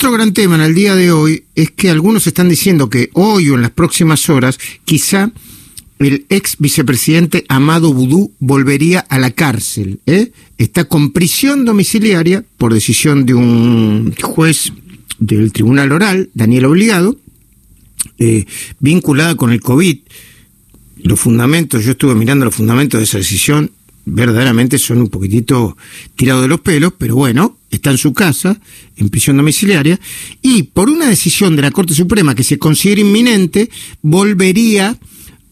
otro gran tema en el día de hoy es que algunos están diciendo que hoy o en las próximas horas quizá el ex vicepresidente Amado Boudou volvería a la cárcel. ¿eh? Está con prisión domiciliaria por decisión de un juez del Tribunal Oral, Daniel Obligado, eh, vinculada con el COVID. Los fundamentos, yo estuve mirando los fundamentos de esa decisión, verdaderamente son un poquitito tirados de los pelos, pero bueno, está en su casa, en prisión domiciliaria, y por una decisión de la Corte Suprema que se considera inminente, volvería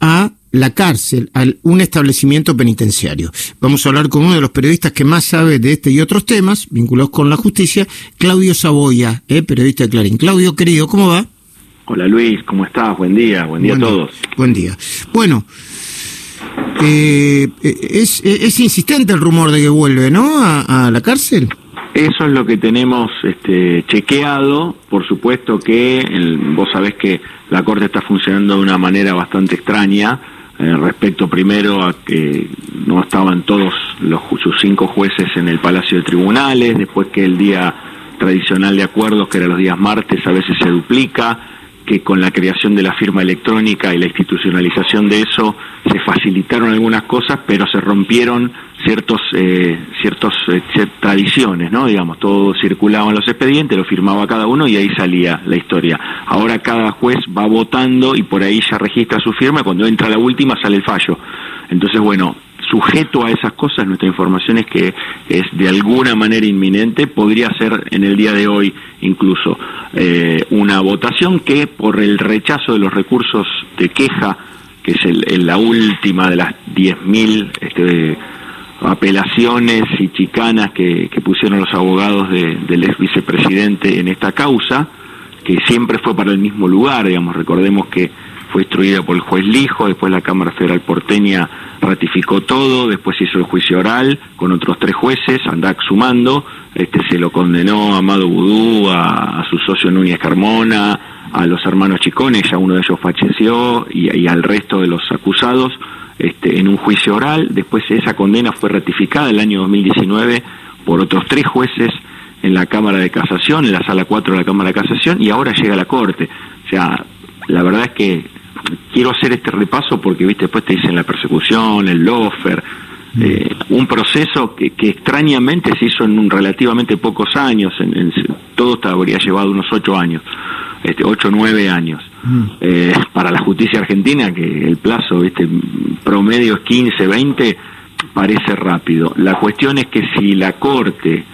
a la cárcel, a un establecimiento penitenciario. Vamos a hablar con uno de los periodistas que más sabe de este y otros temas vinculados con la justicia, Claudio Saboya, eh, periodista de Clarín. Claudio, querido, ¿cómo va? Hola Luis, ¿cómo estás? Buen día, buen día a todos. buen día. Bueno, eh, es, es, insistente el rumor de que vuelve, ¿no? A, a la cárcel. Eso es lo que tenemos este, chequeado. Por supuesto que el, vos sabés que la Corte está funcionando de una manera bastante extraña. Eh, respecto primero a que no estaban todos los, sus cinco jueces en el Palacio de Tribunales, después que el día tradicional de acuerdos, que era los días martes, a veces se duplica, que con la creación de la firma electrónica y la institucionalización de eso se facilitaron algunas cosas, pero se rompieron ciertos eh, ciertos eh, tradiciones, ¿no? Digamos, todo circulaba en los expedientes, lo firmaba cada uno y ahí salía la historia. Ahora cada juez va votando y por ahí ya registra su firma, cuando entra la última sale el fallo. Entonces, bueno, sujeto a esas cosas, nuestra información es que es de alguna manera inminente, podría ser en el día de hoy incluso eh, una votación que por el rechazo de los recursos de queja, que es el, la última de las 10.000 este, apelaciones y chicanas que, pusieron los abogados del ex vicepresidente en esta causa, que siempre fue para el mismo lugar, digamos, recordemos que fue instruida por el juez Lijo, después la Cámara Federal porteña ratificó todo, después hizo el juicio oral con otros tres jueces, Andac sumando, este se lo condenó a Amado Vudú, a, su socio Núñez Carmona, a los hermanos Chicones, ya uno de ellos falleció, y, al resto de los acusados este, en un juicio oral, después esa condena fue ratificada el año 2019 por otros tres jueces en la Cámara de Casación, en la Sala 4 de la Cámara de Casación, y ahora llega a la Corte. O sea, la verdad es que quiero hacer este repaso porque, viste, después te dicen la persecución, el lofer. Eh, un proceso que, extrañamente se hizo en un relativamente pocos años, en, todo habría llevado unos ocho años, este, ocho o nueve años. Mm. Eh, para la justicia argentina, que el plazo este promedio es 15, 20, parece rápido. La cuestión es que si la Corte,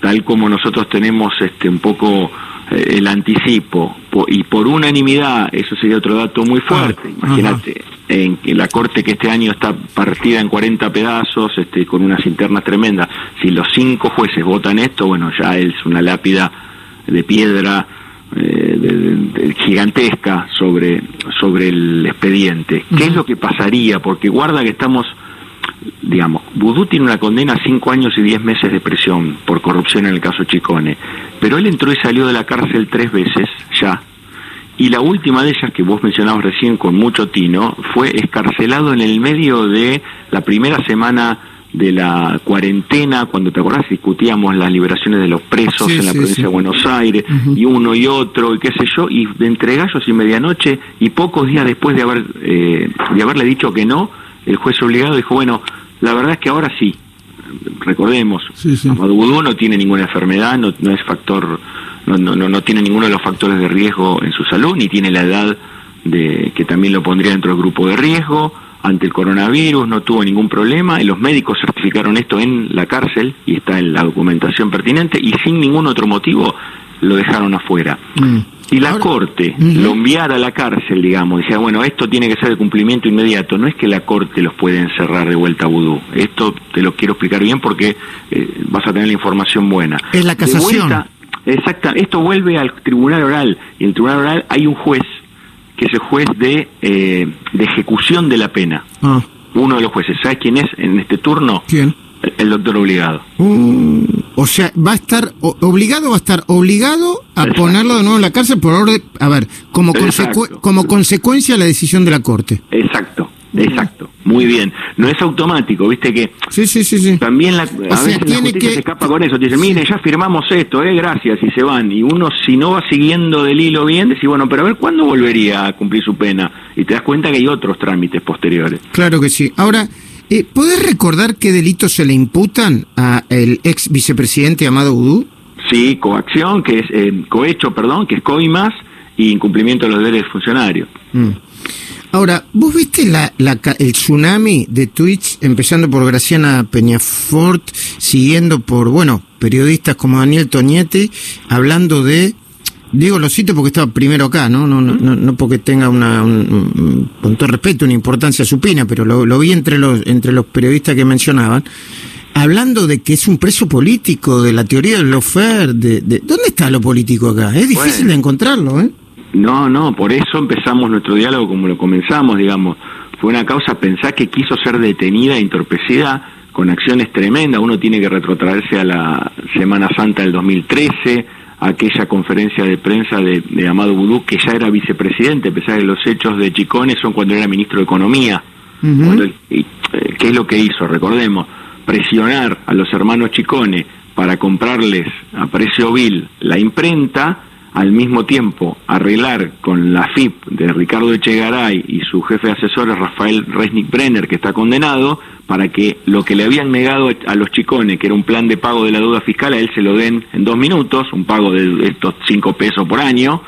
tal como nosotros tenemos este, un poco eh, el anticipo y por unanimidad, eso sería otro dato muy fuerte. Ah, Imagínate, en la corte que este año está partida en 40 pedazos, este, con unas internas tremendas. Si los cinco jueces votan esto, bueno, ya es una lápida de piedra eh, gigantesca sobre sobre el expediente. ¿Qué es lo que pasaría? Porque guarda que estamos digamos, Vudú tiene una condena a cinco años y diez meses de prisión por corrupción en el caso Chicone, pero él entró y salió de la cárcel tres veces ya, y la última de ellas que vos mencionabas recién con mucho tino fue escarcelado en el medio de la primera semana de la cuarentena, cuando te acordás discutíamos las liberaciones de los presos en la provincia de Buenos Aires, y uno y otro, y qué sé yo, y entre gallos y medianoche, y pocos días después de haber eh, de haberle dicho que no, el juez obligado dijo, bueno, la verdad es que ahora sí, recordemos, sí, no tiene ninguna enfermedad, no, no es factor, no, no, no tiene ninguno de los factores de riesgo en su salud, ni tiene la edad de que también lo pondría dentro del grupo de riesgo, ante el coronavirus, no tuvo ningún problema, y los médicos certificaron esto en la cárcel, y está en la documentación pertinente, y sin ningún otro motivo lo dejaron afuera. Mm. Si la Corte lo enviara a la cárcel, digamos, decía, bueno, esto tiene que ser de cumplimiento inmediato, no es que la Corte los puede encerrar de vuelta a vudú. Esto te lo quiero explicar bien porque eh, vas a tener la información buena. Es la casación. Exacta, esto vuelve al tribunal oral, y en el tribunal oral hay un juez, que es el juez de, eh, de ejecución de la pena. Ah. Uno de los jueces. ¿Sabes quién es en este turno? ¿Quién? El doctor obligado. Uh, o sea, va a estar obligado, va a estar obligado a ponerlo de nuevo en la cárcel por orden, a ver, como, como consecuencia de la decisión de la Corte. Exacto, Exacto, muy bien. No es automático, viste que sí, sí, sí, sí. también la, a veces la justicia se escapa con eso. Te dice, mire, ya firmamos esto, eh, gracias, y se van. Y uno, si no va siguiendo del hilo bien, dice, bueno, pero a ver, ¿cuándo volvería a cumplir su pena? Y te das cuenta que hay otros trámites posteriores. Claro que sí. Ahora, eh, ¿podés recordar qué delitos se le imputan a el ex vicepresidente Amado Udú? Sí, coacción, que es eh, cohecho, perdón, que es coimas, y incumplimiento de los deberes del funcionario. Mm. Ahora, ¿vos viste la, el tsunami de tweets, empezando por Graciana Peñafort, siguiendo por, bueno, periodistas como Daniel Tonietti, hablando de, digo lo cito porque estaba primero acá, ¿no? No, no, no, porque tenga una, con todo respeto, una importancia supina, pero lo, vi entre los, entre los periodistas que mencionaban, hablando de que es un preso político, de la teoría del lofer, de, de ¿dónde está lo político acá? Es difícil de encontrarlo, ¿eh? No, no, por eso empezamos nuestro diálogo como lo comenzamos, digamos. Fue una causa pensar que quiso ser detenida e entorpecida con acciones tremendas. Uno tiene que retrotraerse a la Semana Santa del 2013, a aquella conferencia de prensa de, Amado Boudou, que ya era vicepresidente, a pesar de los hechos de Chicones son cuando era ministro de Economía. Eh, ¿Qué es lo que hizo? Recordemos, presionar a los hermanos Chicones para comprarles a precio vil la imprenta al mismo tiempo arreglar con la FIP de Ricardo Echegaray y su jefe de asesores Rafael Resnick Brenner, que está condenado, para que lo que le habían negado a los chicones, que era un plan de pago de la deuda fiscal, a él se lo den en dos minutos, un pago de estos cinco pesos por año,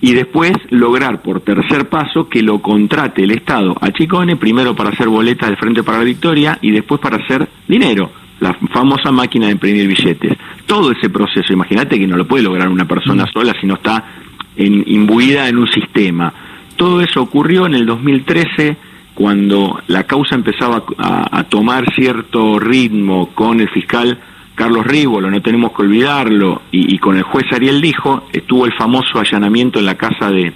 y después lograr por tercer paso que lo contrate el Estado a Chicone, primero para hacer boletas de Frente para la Victoria y después para hacer dinero la famosa máquina de imprimir billetes. Todo ese proceso, imagínate que no lo puede lograr una persona sola si no está en, imbuida en un sistema. Todo eso ocurrió en el 2013 cuando la causa empezaba a, tomar cierto ritmo con el fiscal Carlos Rívolo, no tenemos que olvidarlo, y con el juez Ariel Dijo, estuvo el famoso allanamiento en la casa de,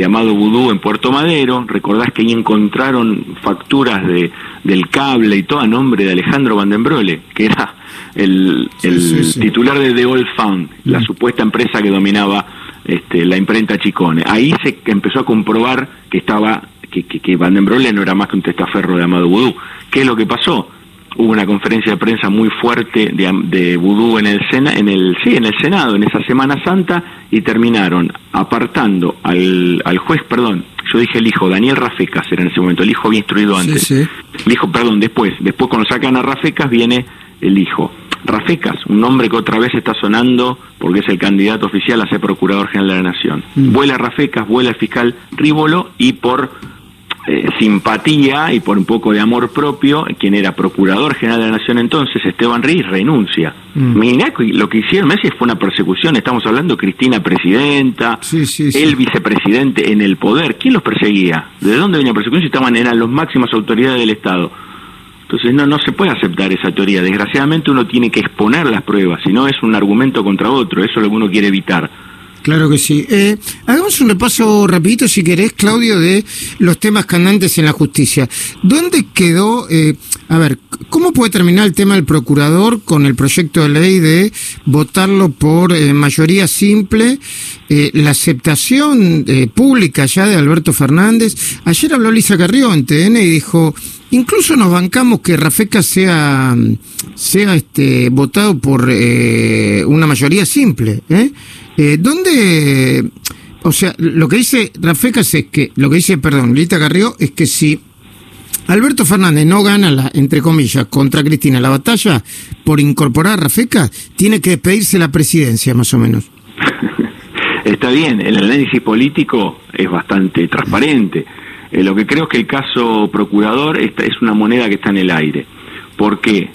de Amado Vudú en Puerto Madero. Recordás que ahí encontraron facturas de, del cable y todo a nombre de Alejandro Vandenbrole, que era el, titular de The Old Fund, la mm. supuesta empresa que dominaba este, la imprenta Chicone. Ahí se empezó a comprobar que estaba que, que, que Vandenbrole no era más que un testaferro de Amado Vudú. ¿Qué es lo que pasó? Hubo una conferencia de prensa muy fuerte de, de vudú en el Sena, en el sí en el Senado en esa Semana Santa y terminaron apartando al, al juez perdón yo dije el hijo Daniel Rafecas era en ese momento el hijo había instruido antes. el hijo perdón después después cuando sacan a Rafecas viene el hijo. Rafecas un nombre que otra vez está sonando porque es el candidato oficial a ser procurador general de la nación. Mm. vuela Rafecas vuela el fiscal Rívolo y por eh, simpatía y por un poco de amor propio, quien era Procurador General de la Nación entonces, Esteban Reyes, renuncia. Mm. lo que hicieron meses fue una persecución, estamos hablando Cristina Presidenta, el vicepresidente en el poder, ¿quién los perseguía? ¿De dónde venía la persecución si estaban, eran las máximas autoridades del Estado? Entonces no, no se puede aceptar esa teoría, desgraciadamente uno tiene que exponer las pruebas, si no es un argumento contra otro, eso es lo que uno quiere evitar. Claro que sí. Eh, hagamos un repaso rapidito, si querés, Claudio, de los temas candantes en la justicia. ¿Dónde quedó, eh, a ver, cómo puede terminar el tema del procurador con el proyecto de ley de votarlo por eh, mayoría simple, eh, la aceptación pública ya de Alberto Fernández? Ayer habló Lisa Carrió en TN y dijo, incluso nos bancamos que Rafeca sea, sea este, votado por una mayoría simple, ¿eh? Eh, ¿Dónde, o sea, lo que dice Rafecas es que, lo que dice, perdón, Lita Carrió, es que si Alberto Fernández no gana, la, entre comillas, contra Cristina la batalla por incorporar a Rafecas, tiene que despedirse la presidencia, más o menos. Está bien, el análisis político es bastante transparente. Eh, lo que creo es que el caso procurador es una moneda que está en el aire. ¿Por qué?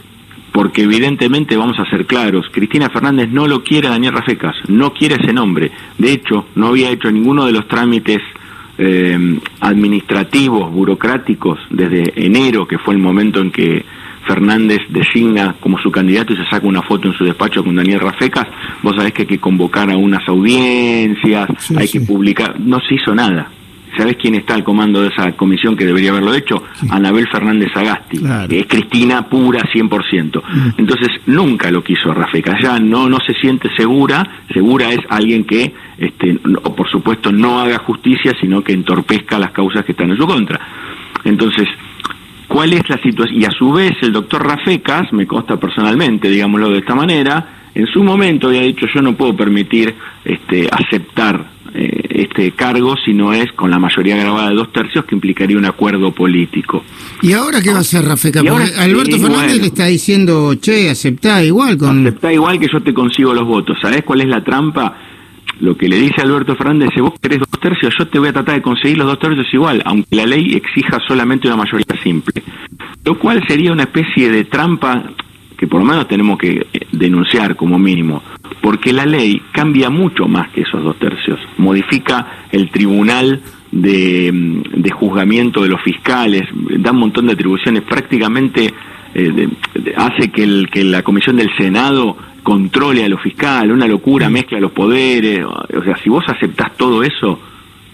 Porque evidentemente vamos a ser claros, Cristina Fernández no lo quiere a Daniel Rafecas, no quiere ese nombre. De hecho, no había hecho ninguno de los trámites eh, administrativos, burocráticos, desde enero, que fue el momento en que Fernández designa como su candidato y se saca una foto en su despacho con Daniel Rafecas, vos sabés que hay que convocar a unas audiencias, hay que publicar, no se hizo nada. ¿Sabes quién está al comando de esa comisión que debería haberlo hecho? Anabel Fernández Agasti, es Cristina pura 100%. Mm. Entonces, nunca lo quiso Rafeca. Ya no, no se siente segura. Segura es alguien que, este, por supuesto, no haga justicia, sino que entorpezca las causas que están en su contra. Entonces, ¿cuál es la situación? Y a su vez el doctor Rafecas, me consta personalmente, digámoslo de esta manera, en su momento había dicho yo no puedo permitir este, aceptar eh, este cargo si no es con la mayoría grabada de dos tercios que implicaría un acuerdo político. ¿Y ahora qué va a hacer Rafecas? Alberto Fernández le está diciendo, che, aceptá igual con... Aceptá igual que yo te consigo los votos. ¿Sabés cuál es la trampa? Lo que le dice Alberto Fernández es, vos querés dos tercios, yo te voy a tratar de conseguir los dos tercios igual, aunque la ley exija solamente una mayoría simple. Lo cual sería una especie de trampa que por lo menos tenemos que eh, denunciar como mínimo, porque la ley cambia mucho más que esos dos tercios, modifica el tribunal de, mm, de juzgamiento de los fiscales, da un montón de atribuciones, prácticamente eh, hace que, el, que la comisión del Senado controle a los fiscales, una locura, mezcla los poderes, o sea, si vos aceptás todo eso,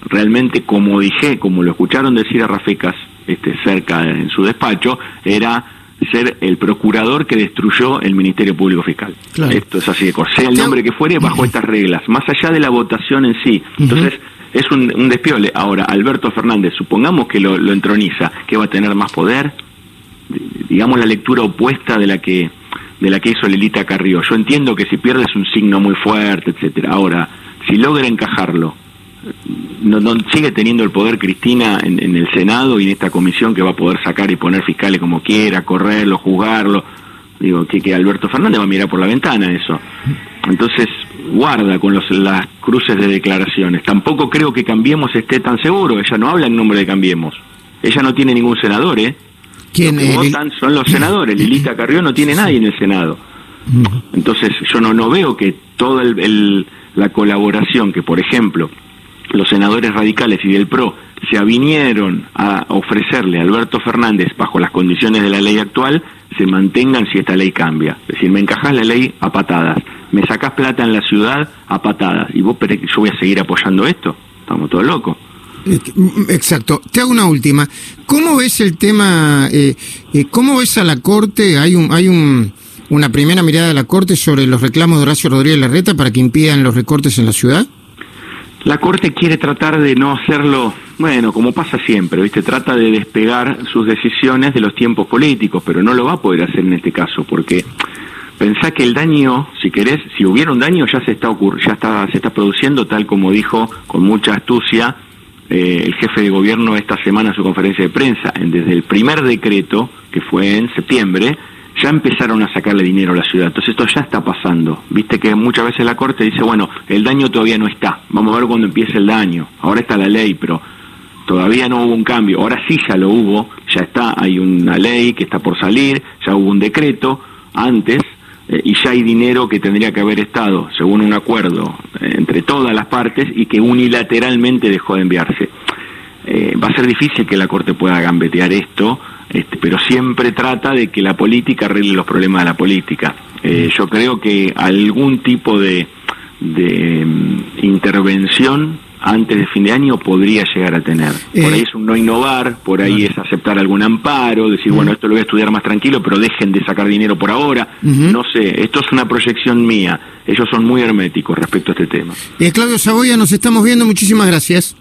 realmente como dije, como lo escucharon decir a Rafecas este, cerca en su despacho, era ser el procurador que destruyó el Ministerio Público Fiscal. Esto es así de sea el nombre que fuere, bajo estas reglas, más allá de la votación en sí. Entonces, es un, un, despiole. Ahora, Alberto Fernández, supongamos que lo, lo entroniza, que va a tener más poder, digamos la lectura opuesta de la que de la que hizo Lelita Carrió. Yo entiendo que si pierde es un signo muy fuerte, etcétera. Ahora, si logra encajarlo, no, no, sigue teniendo el poder Cristina en, en, el Senado y en esta comisión que va a poder sacar y poner fiscales como quiera, correrlo, juzgarlo. Digo, que, que Alberto Fernández va a mirar por la ventana eso. Entonces, guarda con los, las cruces de declaraciones. Tampoco creo que Cambiemos esté tan seguro. Ella no habla en nombre de Cambiemos. Ella no tiene ningún senador, ¿eh? ¿Quién, Los que votan son los senadores. Lilita Carrió no tiene nadie en el Senado. Entonces, yo no, no veo que toda el, el, la colaboración que, por ejemplo, los senadores radicales y del PRO se avinieron a ofrecerle a Alberto Fernández bajo las condiciones de la ley actual, se mantengan si esta ley cambia. Es decir, me encajás la ley a patadas, me sacás plata en la ciudad a patadas, y vos, pero yo voy a seguir apoyando esto, estamos todos locos. Exacto. Te hago una última. ¿Cómo ves el tema? Eh, eh, ¿Cómo ves a la Corte? Hay un, hay un, una primera mirada de la Corte sobre los reclamos de Horacio Rodríguez Larreta para que impidan los recortes en la ciudad. La Corte quiere tratar de no hacerlo, bueno, como pasa siempre, ¿viste? Trata de despegar sus decisiones de los tiempos políticos, pero no lo va a poder hacer en este caso, porque pensá que el daño, si querés, si hubiera un daño ya se está ya está, se está produciendo, tal como dijo con mucha astucia eh, el jefe de gobierno esta semana en su conferencia de prensa, desde el primer decreto, que fue en septiembre, ya empezaron a sacarle dinero a la ciudad. Entonces esto ya está pasando. Viste que muchas veces la Corte dice, bueno, el daño todavía no está. Vamos a ver cuando empiece el daño. Ahora está la ley, pero todavía no hubo un cambio. Ahora sí ya lo hubo, ya está, hay una ley que está por salir, ya hubo un decreto antes eh, y ya hay dinero que tendría que haber estado, según un acuerdo eh, entre todas las partes y que unilateralmente dejó de enviarse. Eh, va a ser difícil que la Corte pueda gambetear esto este, pero siempre trata de que la política arregle los problemas de la política. Eh, yo creo que algún tipo de, de um, intervención antes de fin de año podría llegar a tener. Por ahí es un no innovar, por ahí es aceptar algún amparo, decir, bueno, esto lo voy a estudiar más tranquilo, pero dejen de sacar dinero por ahora. No sé, esto es una proyección mía. Ellos son muy herméticos respecto a este tema. Eh, Claudio Saboya, nos estamos viendo, muchísimas gracias.